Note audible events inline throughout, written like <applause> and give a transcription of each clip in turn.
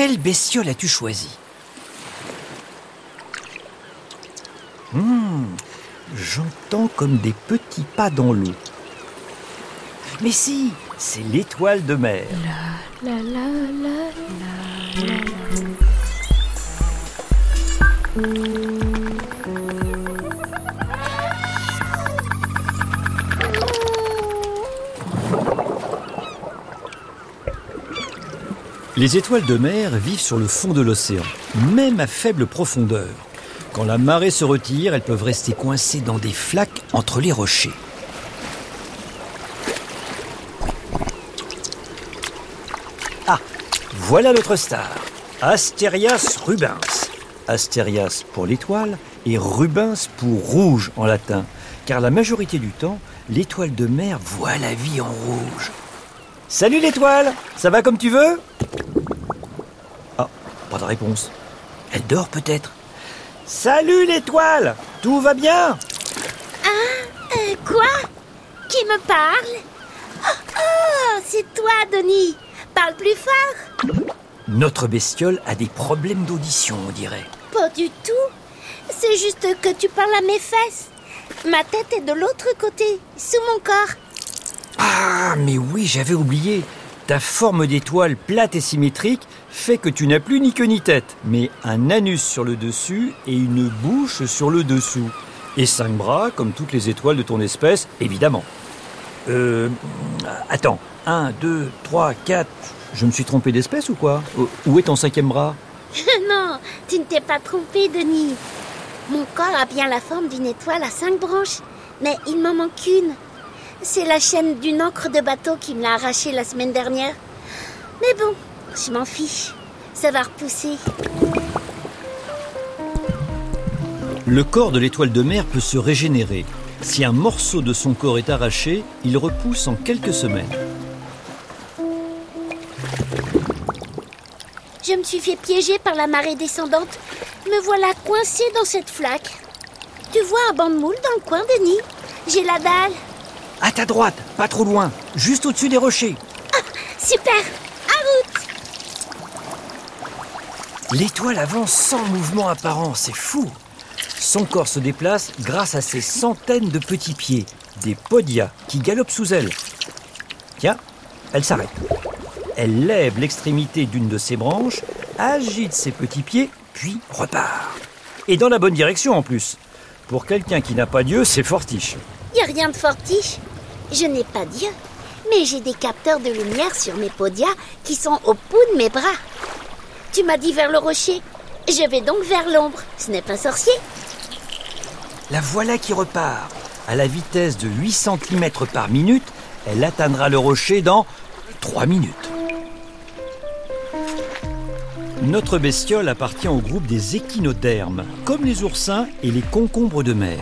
Quelle bestiole as-tu choisi Hmm, J'entends comme des petits pas dans l'eau. Mais si, c'est l'étoile de mer. La la la la la. Les étoiles de mer vivent sur le fond de l'océan, même à faible profondeur. Quand la marée se retire, elles peuvent rester coincées dans des flaques entre les rochers. Ah, voilà notre star, Asterias rubens. Asterias pour l'étoile et rubens pour rouge en latin, car la majorité du temps, l'étoile de mer voit la vie en rouge. Salut l'étoile, ça va comme tu veux? Pas de réponse. Elle dort peut-être Salut l'étoile Tout va bien? Euh, quoi? Qui me parle? Oh, oh, c'est toi, Denis. Parle plus fort. Notre bestiole a des problèmes d'audition, on dirait. Pas du tout. C'est juste que tu parles à mes fesses. Ma tête est de l'autre côté, sous mon corps. Ah, mais oui, j'avais oublié. Ta forme d'étoile plate et symétrique fait que tu n'as plus ni queue ni tête, mais un anus sur le dessus et une bouche sur le dessous. Et cinq bras, comme toutes les étoiles de ton espèce, évidemment. Euh. Attends. Un, deux, trois, quatre. Je me suis trompé d'espèce ou quoi? Où est ton cinquième bras? <laughs> Non, tu ne t'es pas trompé, Denis. Mon corps a bien la forme d'une étoile à cinq branches, mais il m'en manque une. C'est la chaîne d'une encre de bateau qui me l'a arrachée la semaine dernière. Mais bon, je m'en fiche. Ça va repousser. Le corps de l'étoile de mer peut se régénérer. Si un morceau de son corps est arraché, il repousse en quelques semaines. Je me suis fait piéger par la marée descendante. Me voilà coincée dans cette flaque. Tu vois un banc de moule dans le coin, Denis? J'ai la dalle. À ta droite, pas trop loin, juste au-dessus des rochers. Super À route L'étoile avance sans mouvement apparent, c'est fou. Son corps se déplace grâce à ses centaines de petits pieds, des podias qui galopent sous elle. Tiens, elle s'arrête. Elle lève l'extrémité d'une de ses branches, agite ses petits pieds, puis repart. Et dans la bonne direction en plus. Pour quelqu'un qui n'a pas Dieu, c'est fortiche. Y a rien de fortiche. Je n'ai pas Dieu, mais j'ai des capteurs de lumière sur mes podias qui sont au bout de mes bras. Tu m'as dit vers le rocher. Je vais donc vers l'ombre. Ce n'est pas sorcier. La voilà qui repart. À la vitesse de 8 cm par minute, elle atteindra le rocher dans 3 minutes. Notre bestiole appartient au groupe des échinodermes, comme les oursins et les concombres de mer.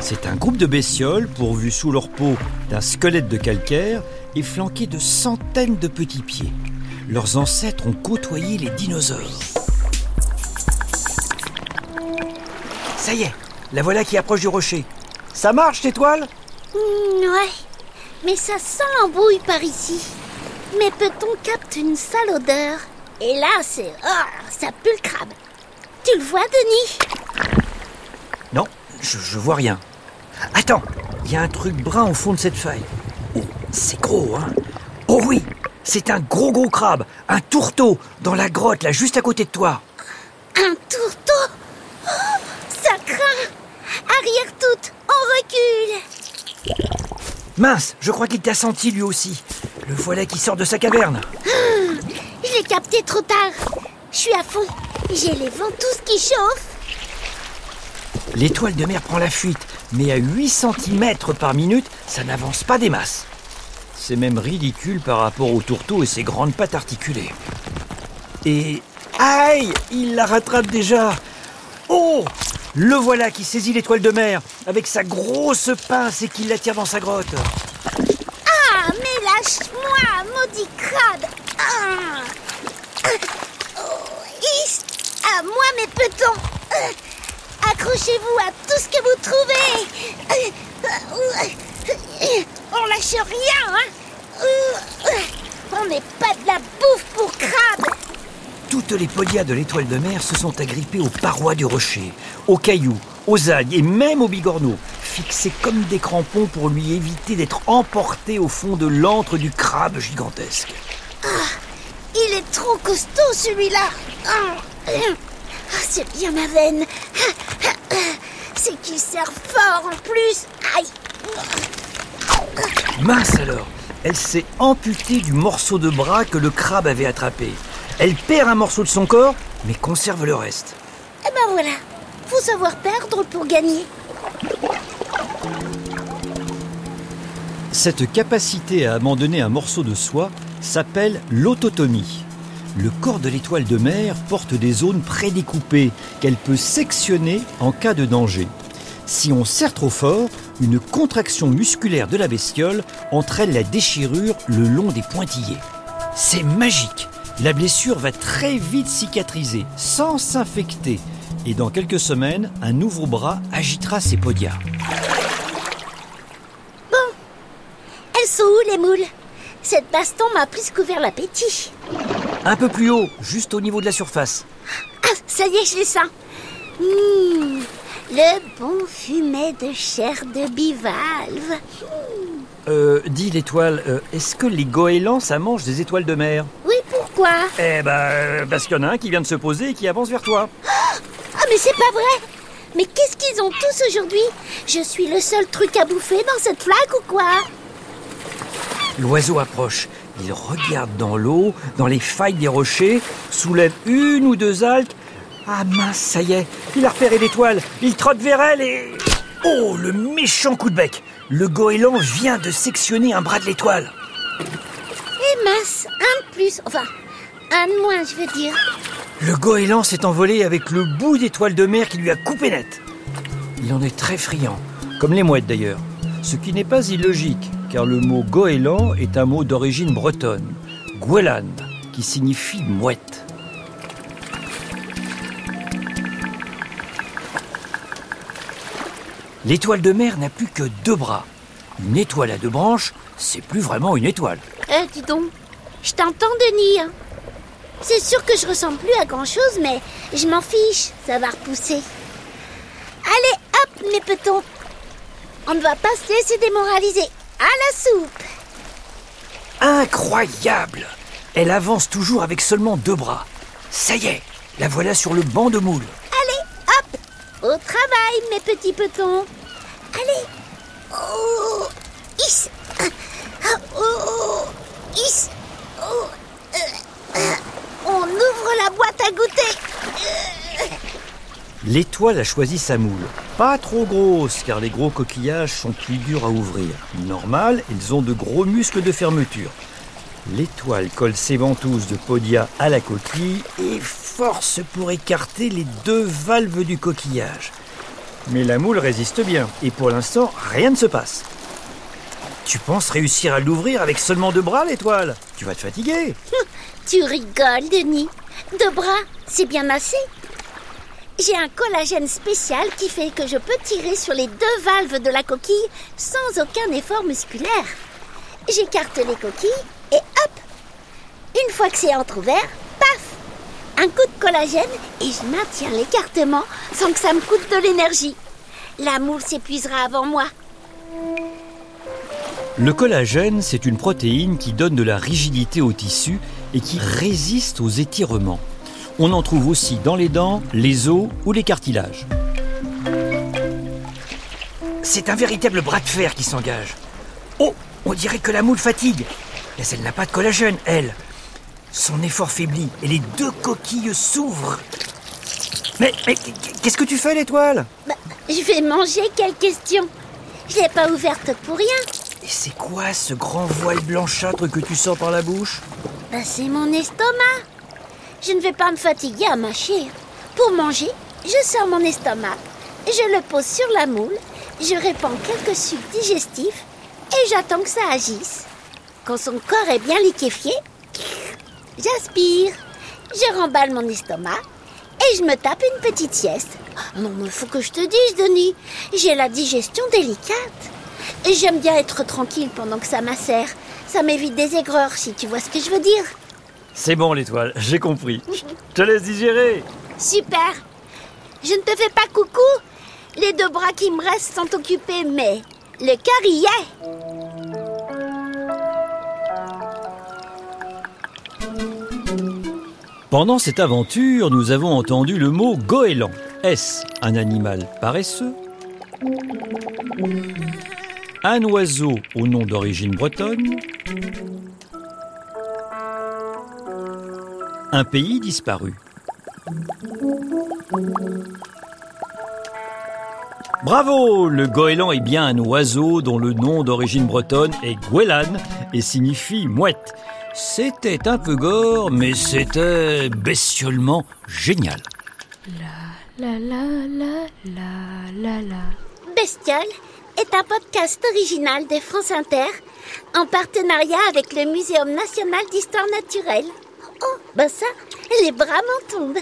C'est un groupe de bestioles pourvus sous leur peau d'un squelette de calcaire et flanqué de centaines de petits pieds. Leurs ancêtres ont côtoyé les dinosaures. Ça y est, la voilà qui approche du rocher. Ça marche, l'étoile? Hmm, ouais, mais ça sent l'embrouille par ici. Mes petons captent une sale odeur? Et là, c'est... Oh, ça pue le crabe. Tu le vois, Denis? Non, je, je vois rien. Attends, il y a un truc brun au fond de cette feuille. Oh, c'est gros, hein Oh oui, c'est un gros gros crabe, un tourteau, dans la grotte, là, juste à côté de toi. Un tourteau Oh, Ça craint Arrière toute, on recule Mince, je crois qu'il t'a senti lui aussi. Le voilà qui sort de sa caverne. Je l'ai capté trop tard. Je suis à fond. J'ai les ventouses qui chauffent. L'étoile de mer prend la fuite, mais à 8 cm par minute, ça n'avance pas des masses. C'est même ridicule par rapport au tourteau et ses grandes pattes articulées. Et... Aïe Il la rattrape déjà Oh Le voilà qui saisit l'étoile de mer avec sa grosse pince et qui l'attire dans sa grotte. Ah, mais lâche-moi, maudit crabe ah. Oh. À moi, mes petons Accrochez-vous à tout ce que vous trouvez On lâche rien, hein n'est pas de la bouffe pour crabe Tout toutes les podias de l'étoile de mer se sont agrippées aux parois du rocher, aux cailloux, aux algues et même aux bigorneaux, fixés comme des crampons pour lui éviter d'être emporté au fond de l'antre du crabe gigantesque. Il est trop costaud celui-là. Ah, ah, c'est bien ma veine. Ah, ah, ah. C'est qu'il sert fort en plus. Aïe. Mince alors Elle s'est amputée du morceau de bras que le crabe avait attrapé. Elle perd un morceau de son corps, mais conserve le reste. Eh ben voilà. Faut savoir perdre pour gagner. Cette capacité à abandonner un morceau de soi s'appelle l'autotomie. Le corps de l'étoile de mer porte des zones prédécoupées qu'elle peut sectionner en cas de danger. Si on serre trop fort, une contraction musculaire de la bestiole entraîne la déchirure le long des pointillés. C'est magique La blessure va très vite cicatriser, sans s'infecter, et dans quelques semaines, un nouveau bras agitera ses podias. Elles sont où les moules? Cette baston m'a plus couvert l'appétit. Un peu plus haut, juste au niveau de la surface. Ah, ça y est, je les sens. Mmh, le bon fumet de chair de bivalve. Euh, dis l'étoile, euh, est-ce que les goélands, ça mange des étoiles de mer Oui, pourquoi Eh ben, euh, parce qu'il y en a un qui vient de se poser et qui avance vers toi. Ah, mais c'est pas vrai Mais qu'est-ce qu'ils ont tous aujourd'hui? Je suis le seul truc à bouffer dans cette flaque ou quoi? L'oiseau approche. Il regarde dans l'eau, dans les failles des rochers, soulève une ou deux algues. Ah mince, ça y est, il a repéré l'étoile. Il trotte vers elle et... Oh, le méchant coup de bec Le goéland vient de sectionner un bras de l'étoile. Et mince, un de plus, enfin, un de moins, je veux dire. Le goéland s'est envolé avec le bout d'étoile de mer qui lui a coupé net. Il en est très friand, comme les mouettes d'ailleurs. Ce qui n'est pas illogique, car le mot goéland est un mot d'origine bretonne, gwelan, qui signifie mouette. L'étoile de mer n'a plus que deux bras. Une étoile à deux branches, c'est plus vraiment une étoile. Eh, dis donc, je t'entends, Denis. hein. C'est sûr que je ressemble plus à grand-chose, mais je m'en fiche, ça va repousser. Allez, hop, mes petons. On ne va pas se laisser démoraliser. À la soupe Incroyable Elle avance toujours avec seulement deux bras. Ça y est, la voilà sur le banc de moule. Au travail, mes petits petons Allez Oh Is Ah, Oh Oh Euh, euh. On ouvre la boîte à goûter L'étoile a choisi sa moule. Pas trop grosse, car les gros coquillages sont plus durs à ouvrir. Normal, ils ont de gros muscles de fermeture. L'étoile colle ses ventouses de podia à la coquille et force pour écarter les deux valves du coquillage. Mais la moule résiste bien, et pour l'instant, rien ne se passe. Tu penses réussir à l'ouvrir avec seulement deux bras, l'étoile? Tu vas te fatiguer. Tu rigoles, Denis Deux bras, c'est bien assez J'ai un collagène spécial qui fait que je peux tirer sur les deux valves de la coquille sans aucun effort musculaire. J'écarte les coquilles et hop Une fois que c'est entrouvert, paf Un coup de collagène et je maintiens l'écartement sans que ça me coûte de l'énergie. La moule s'épuisera avant moi. Le collagène, c'est une protéine qui donne de la rigidité au tissu et qui résiste aux étirements. On en trouve aussi dans les dents, les os ou les cartilages. C'est un véritable bras de fer qui s'engage. Oh, on dirait que la moule fatigue. Mais elle n'a pas de collagène, elle. Son effort faiblit et les deux coquilles s'ouvrent. Mais, mais qu'est-ce que tu fais, l'étoile? Bah, je vais manger, quelle question Je l'ai pas ouverte pour rien. Et c'est quoi ce grand voile blanchâtre que tu sors par la bouche? Bah, c'est mon estomac. Je ne vais pas me fatiguer à mâcher. Pour manger, je sors mon estomac, je le pose sur la moule, je répands quelques sucs digestifs et j'attends que ça agisse. Quand son corps est bien liquéfié, j'aspire, je remballe mon estomac et je me tape une petite sieste. Non, mais faut que je te dise, Denis, j'ai la digestion délicate. Et j'aime bien être tranquille pendant que ça macère. Ça m'évite des aigreurs, si tu vois ce que je veux dire. C'est bon l'étoile, <laughs> j'ai compris. Je te laisse digérer. Super. Je ne te fais pas coucou. Les deux bras qui me restent sont occupés, mais le cœur y est. Pendant cette aventure, nous avons entendu le mot goéland. Est-ce un animal paresseux? Un oiseau au nom d'origine bretonne? Un pays disparu? Bravo Le goéland est bien un oiseau dont le nom d'origine bretonne est Gwelan et signifie mouette. C'était un peu gore, mais c'était bestiolement génial. La la la la la la. Bestiole est un podcast original de France Inter en partenariat avec le Muséum national d'histoire naturelle. Oh, ben ça, les bras m'en tombent.